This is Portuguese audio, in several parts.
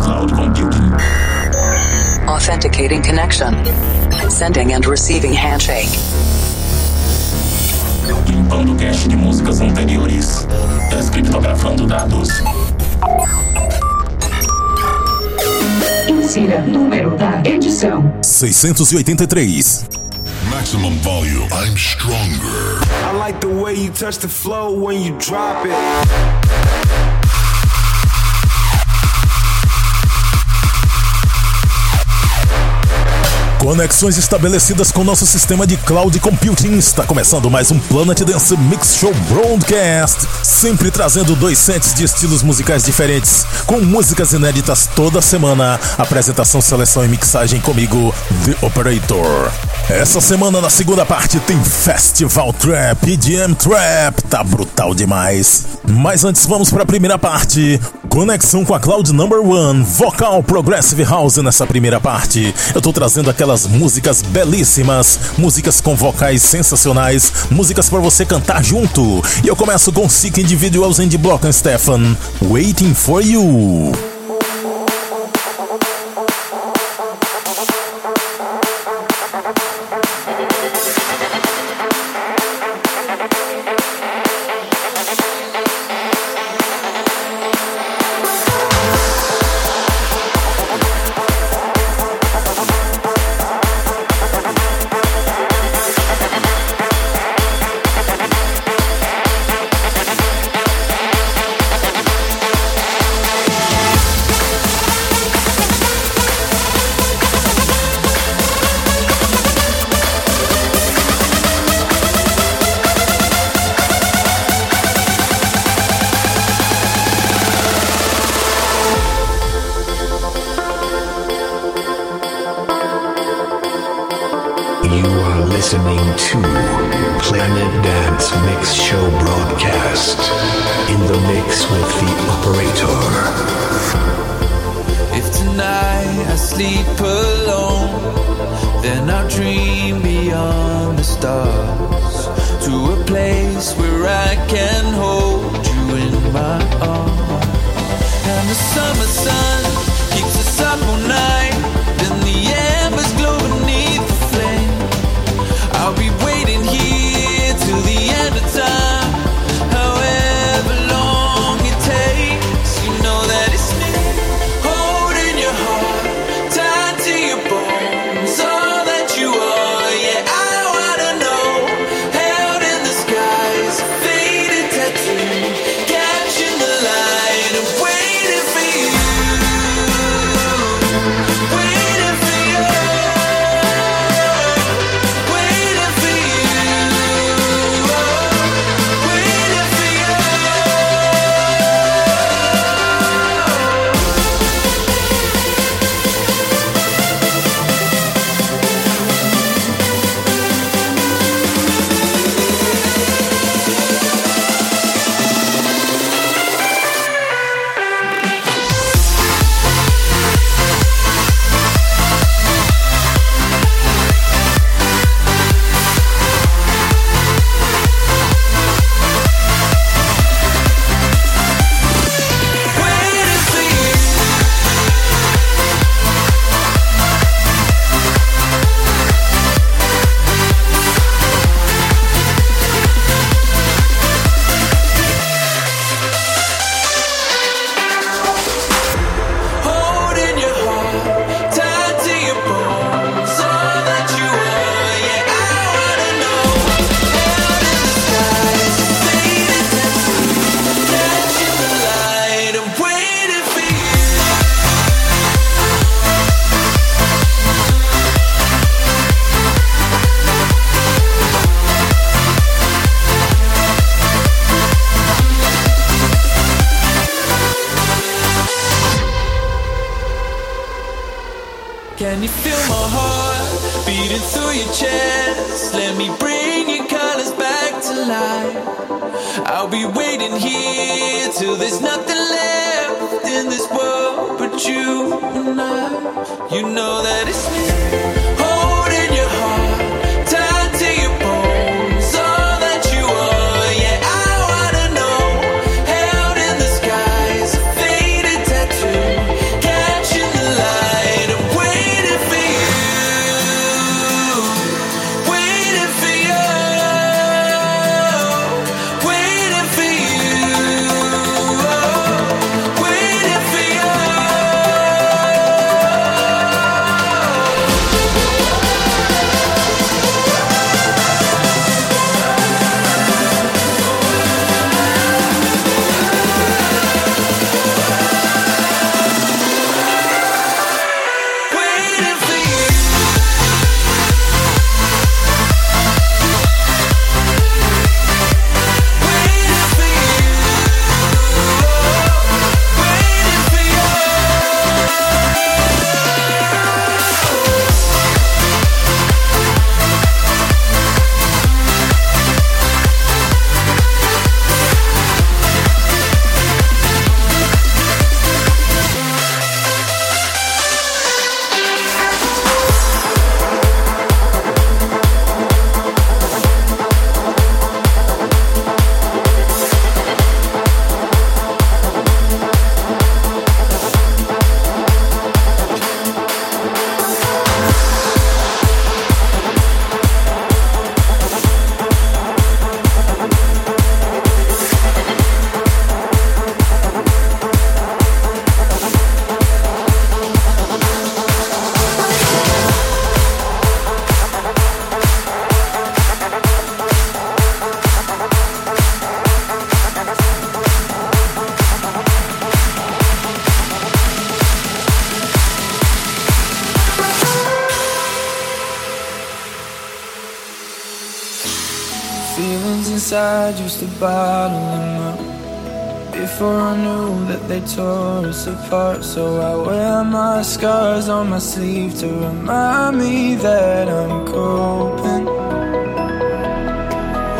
cloud computing. Authenticating connection. Sending and receiving handshake. Limpando cache de músicas anteriores. Descriptografando dados. Insira número da edição: 683. Maximum volume. I'm stronger. I like the way you touch the flow when you drop it. Conexões estabelecidas com nosso sistema de cloud computing. Está começando mais um Planet Dance Mix Show Broadcast. Sempre trazendo dois sets de estilos musicais diferentes, com músicas inéditas toda semana. Apresentação, seleção e mixagem comigo, The Operator. Essa semana, na segunda parte, tem Festival Trap, EDM Trap. Tá brutal demais. Mas antes, vamos para a primeira parte. Conexão com a Cloud Number One, vocal Progressive House nessa primeira parte. Eu tô trazendo aquelas músicas belíssimas, músicas com vocais sensacionais, músicas para você cantar junto. E eu começo com Sick Individuals and Block and Stefan, Waiting for You. You so I wear my scars on my sleeve to remind me that I'm coping.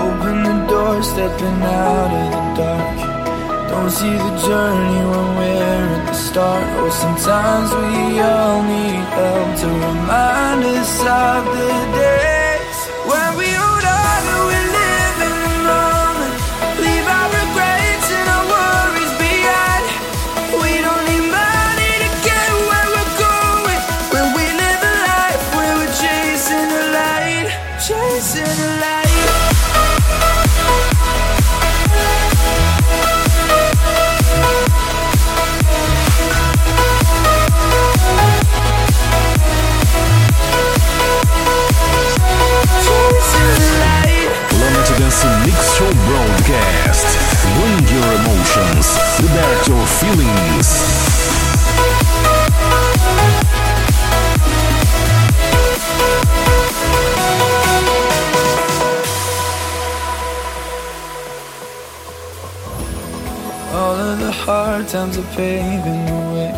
Open the door, stepping out of the dark. Don't see the journey when we're at the start. Oh, sometimes we all need help to remind us of the day. the your feelings. All of the hard times are paving the way.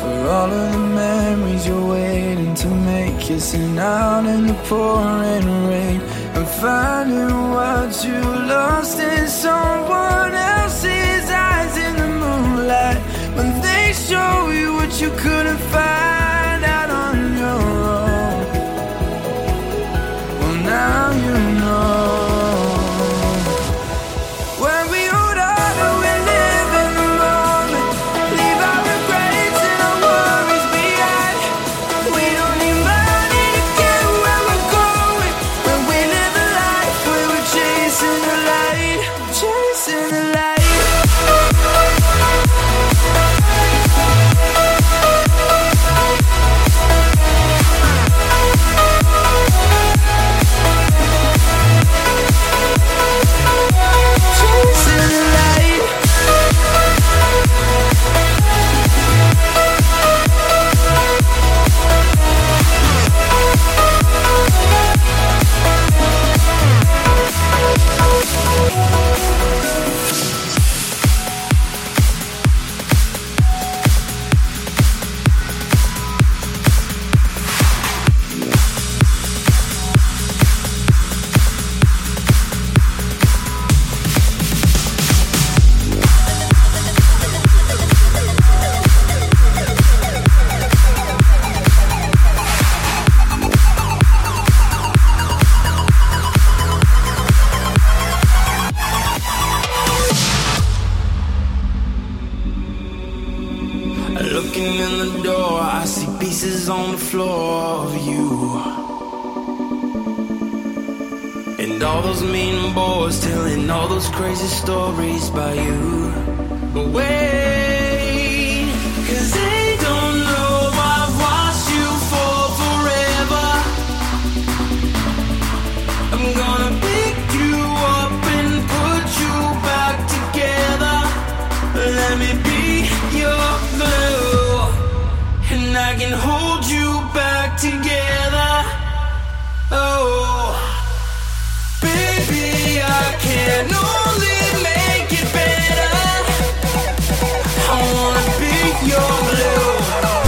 For all of the memories you're waiting to make. Kissing out in the pouring rain. And finding what you lost in someone else when they show you what you couldn't find.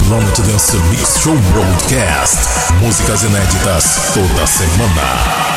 Planet Dance Mix Show Broadcast. Músicas inéditas toda semana.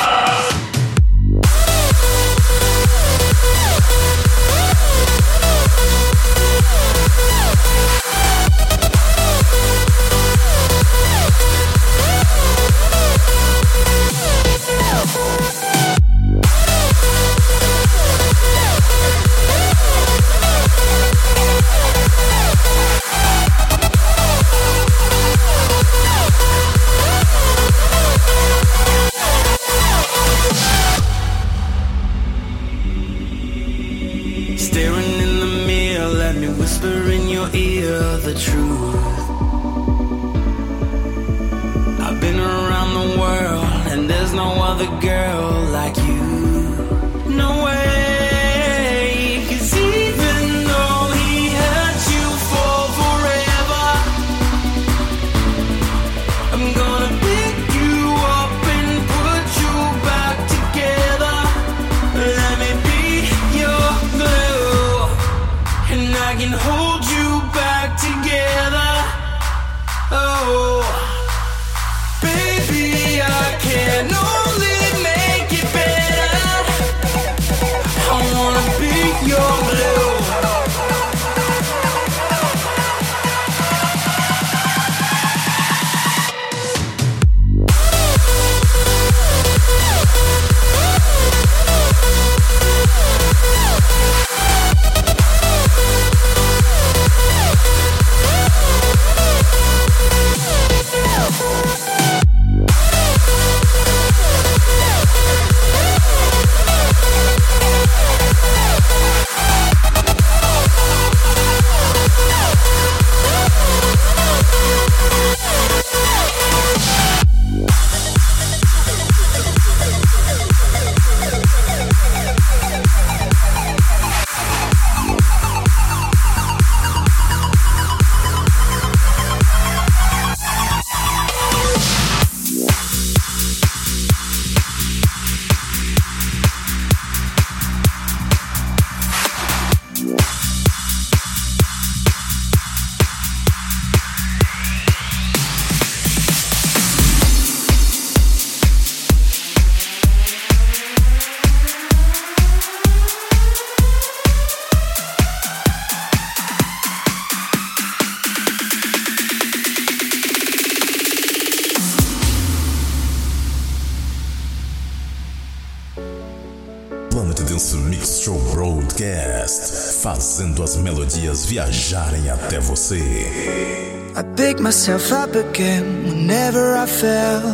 Myself up again whenever I fell.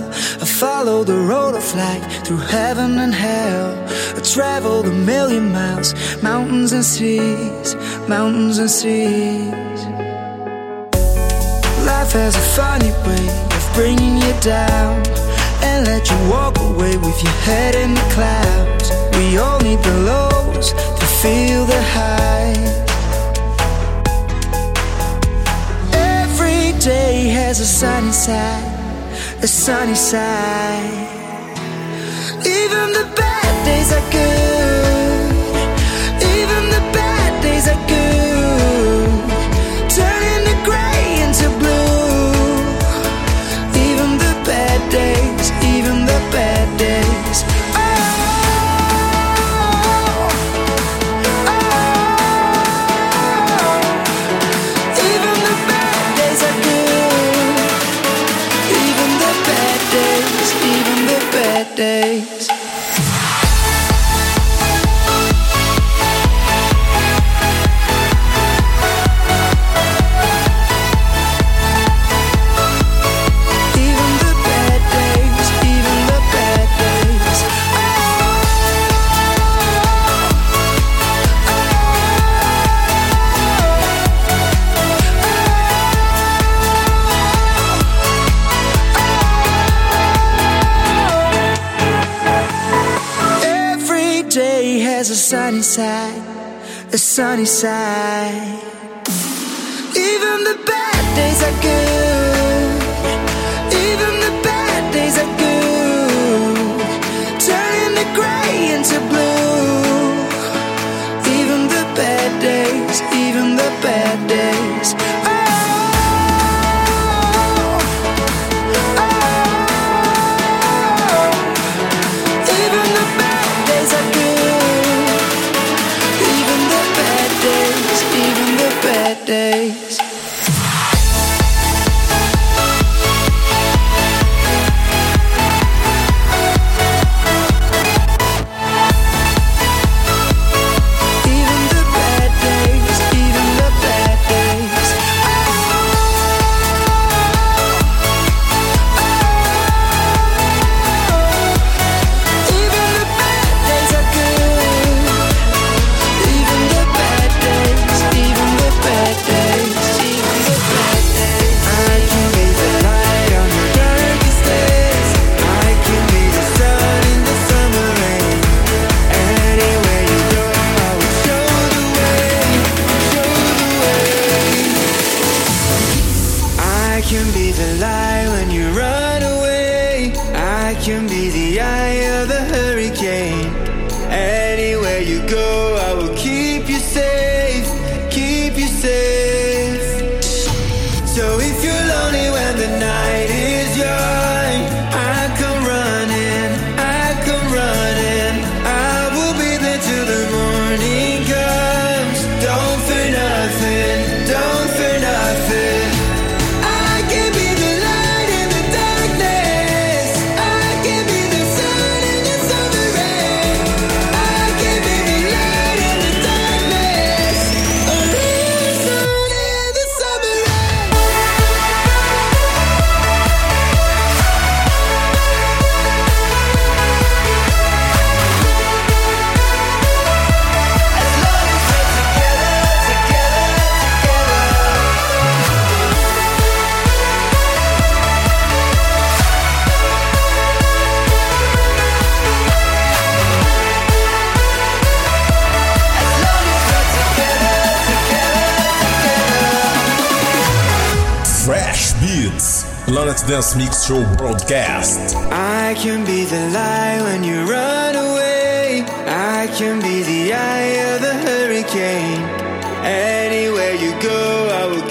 I follow the road of light through heaven and hell. I traveled a million miles, mountains and seas, mountains and seas. Life has a funny way of bringing you down and let you walk away with your head in the clouds. We all need the lows to feel the highs. Day has a sunny side, a sunny side. Even the bad days are good. Sunny side. Planet Dance Mix Show broadcast. I can be the lie when you run away. I can be the eye of the hurricane. Anywhere you go, I will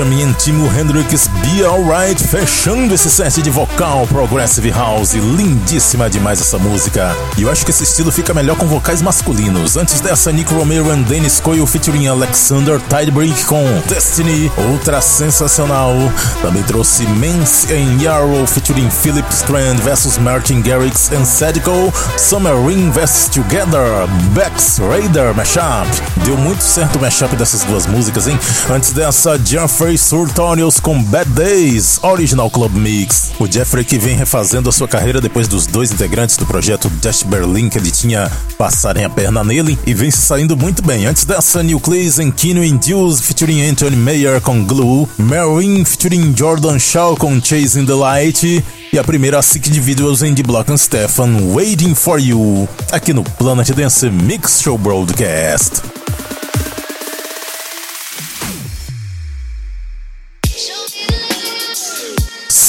Benjamin e Timo Hendrix Be Alright, fechando esse set de vocal Progressive House. Lindíssima demais essa música. E eu acho que esse estilo fica melhor com vocais masculinos. Antes dessa, Nick Romero and Dennis Coyle featuring Alexander Tidebreak com Destiny, outra sensacional. Também trouxe Mance and Yarrow featuring Philip Strand versus Martin Garrix and Sadico, Summer Ring vs Together, Bex Raider Mashup. Deu muito certo o mashup dessas duas músicas, hein? Antes dessa, Jeffrey Surtonius com Bad Days, Original Club Mix. O Jeffrey que vem refazendo a sua carreira depois dos dois integrantes do projeto Dash Berlin que ele tinha passarem a perna nele e vem se saindo muito bem. Antes dessa, Nucleus and Kino Induce featuring Anthony Mayer com Glue, Marine featuring Jordan Shaw com Chasing the Light e a primeira Sick Individuals em The Block and Stefan Waiting for You, aqui no Planet Dance Mix Show Broadcast.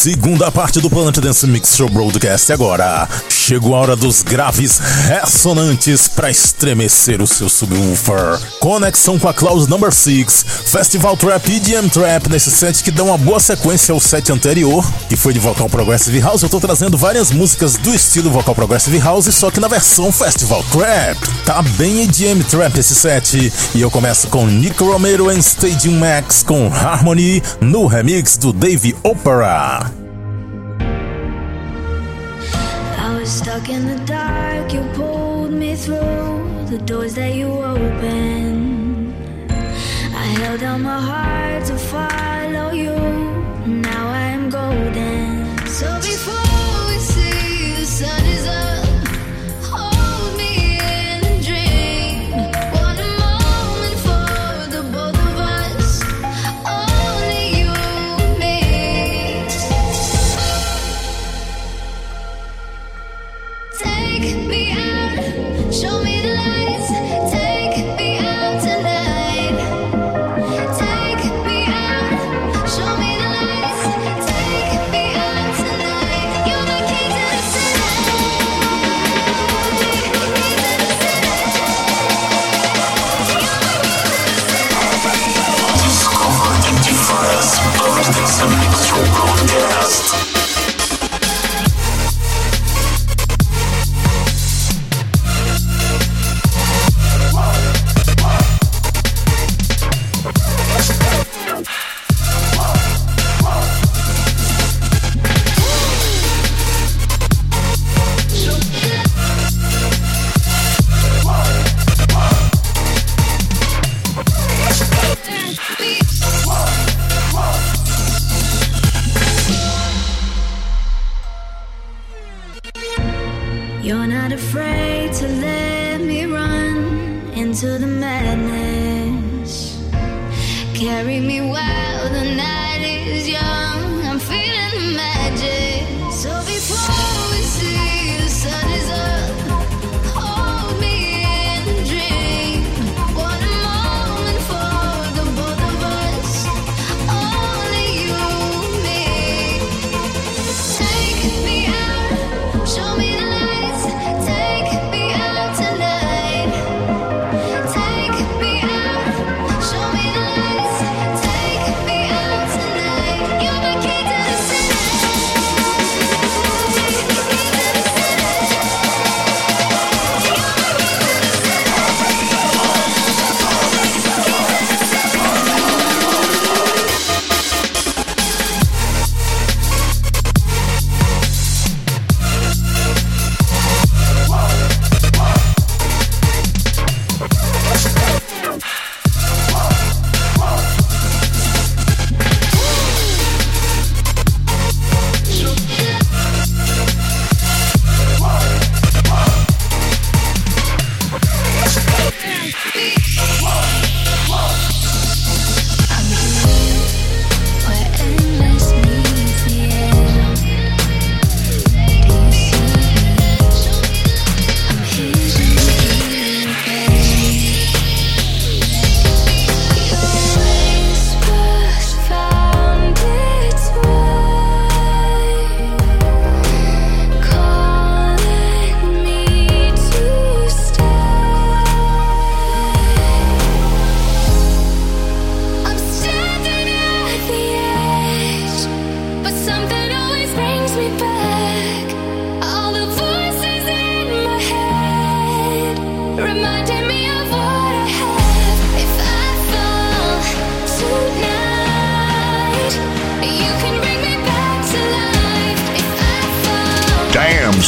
Segunda parte do Planet Dance Mix Show Broadcast agora. Chegou a hora dos graves ressonantes para estremecer o seu subwoofer. Conexão com a Cloud Number 6, Festival Trap e EDM Trap nesse set que dá uma boa sequência ao set anterior, que foi de vocal Progressive House. Eu tô trazendo várias músicas do estilo vocal Progressive House, só que na versão Festival Trap. Tá bem EDM Trap esse set. E eu começo com Nick Romero and Stadium Max com Harmony no remix do Dave Opera. Stuck in the dark, you pulled me through the doors that you opened. I held down my heart to follow you. Now I am golden. So before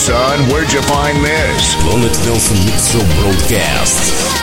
son, where'd you find this? Planet Dance Mix Show Broadcast.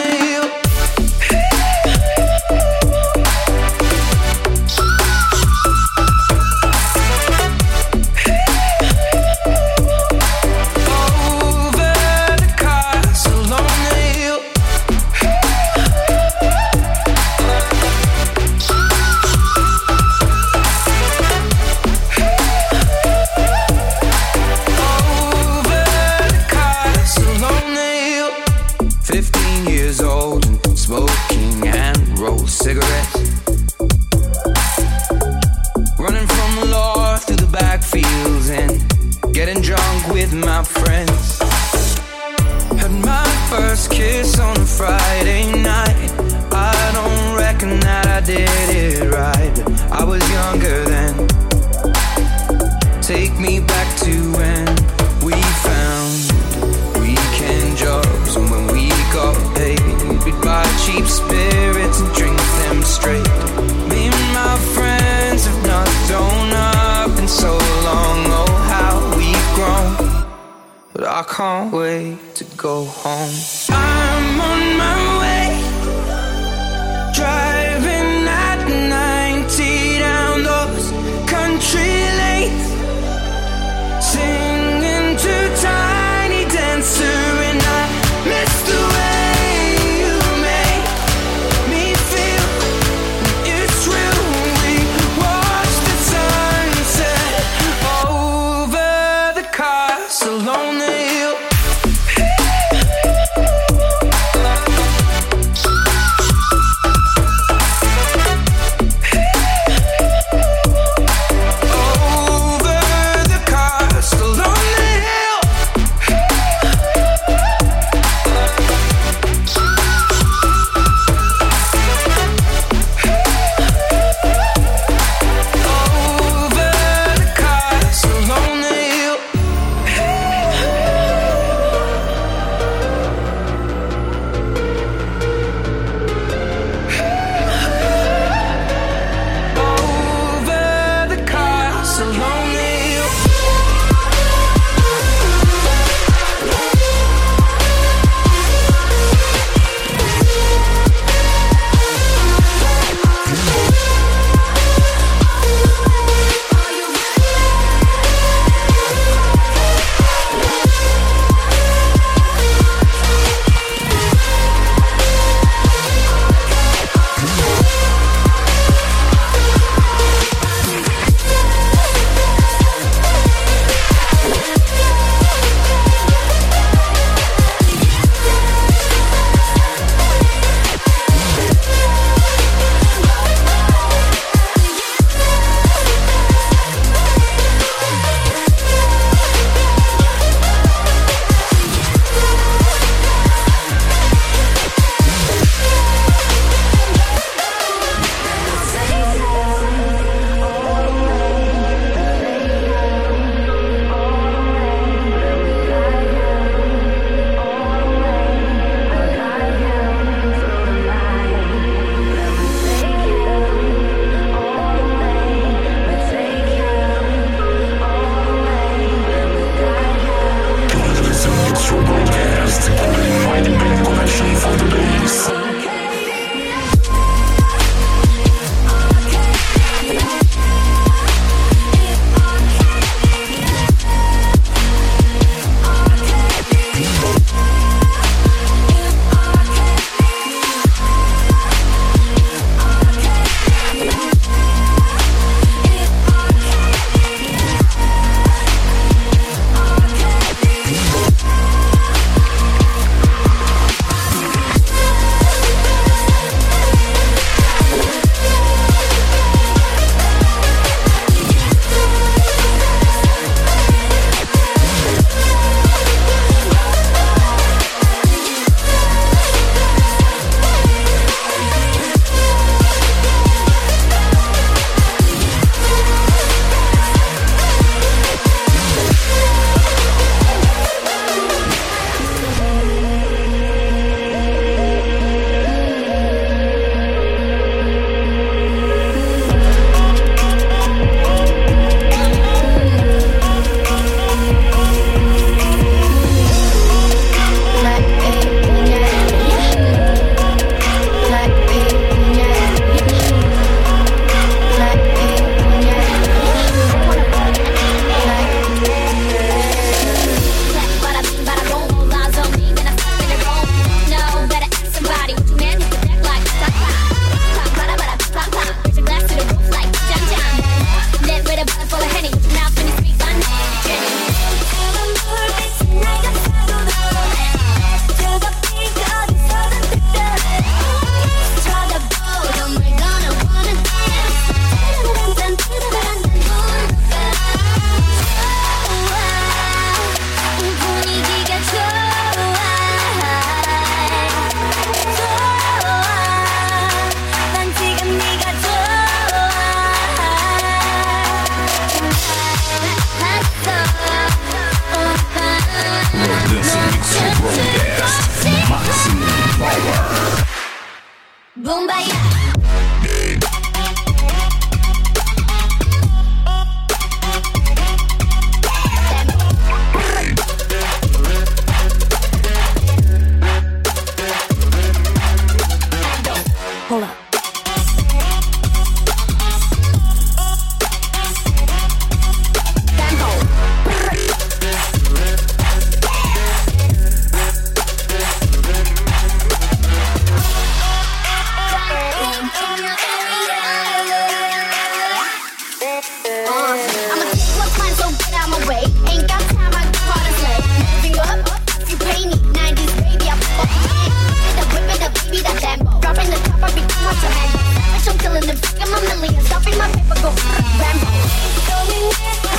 my paper go ram. Going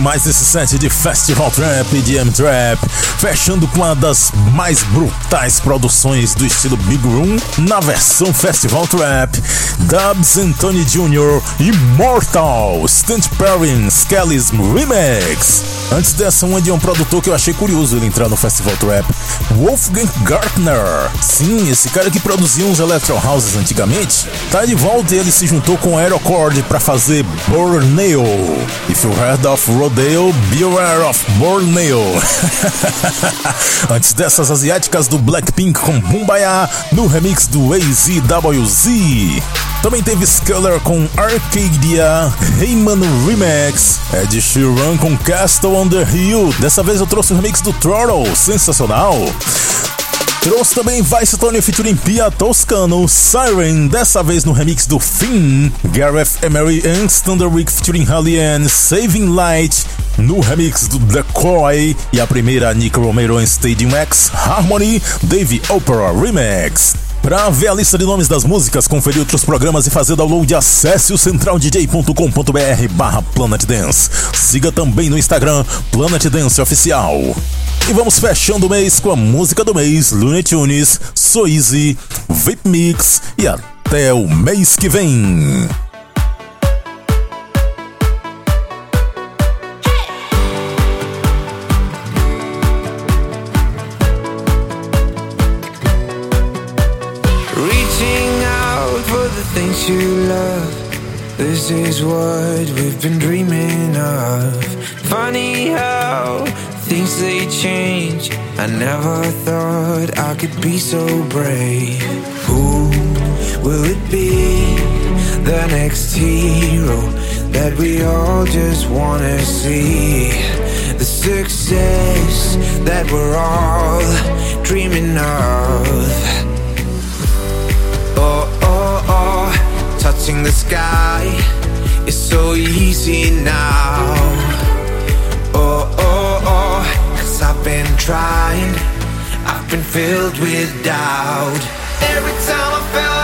demais esse set de Festival Trap e DM Trap, fechando com uma das mais brutais produções do estilo Big Room na versão Festival Trap, Dubs Anthony Jr. Immortal, Stunt Perrin, Skelly's Remix. Antes dessa, uma de um produtor que eu achei curioso ele entrar no Festival Trap, Wolfgang Gartner. Sim, esse cara que produzia uns Electro Houses antigamente, tá de volta e ele se juntou com Aerocord para fazer Borneo. If you heard of Rodeo, beware of Borneo. Antes dessas asiáticas do Blackpink com Bumbaya no remix do AZWZ. Também teve Sculler com Arcadia, Heyman Remix, Ed Sheeran com Castle on the Hill. Dessa vez eu trouxe o remix do Throttle, sensacional. Trouxe também Vice Tony featuring Pia Toscano, Siren, dessa vez no remix do Finn, Gareth Emery and Thunderwick featuring Hallian, Saving Light, no remix do Decoy, e a primeira Nick Romero em Stadium X, Harmony, Dave Opera Remix. Para ver a lista de nomes das músicas, conferir outros programas e fazer download, acesse o centraldj.com.br barra Planet Dance. Siga também no Instagram Planet Dance Oficial. E vamos fechando o mês com a música do mês, Looney Tunes, So Easy, VIP Mix e até o mês que vem. This is what we've been dreaming of. Funny how things they change. I never thought I could be so brave. Who will it be? The next hero that we all just wanna see. The success that we're all dreaming of. Oh. Touching the sky is so easy now. Oh, oh, oh, cause I've been trying, I've been filled with doubt. Every time I felt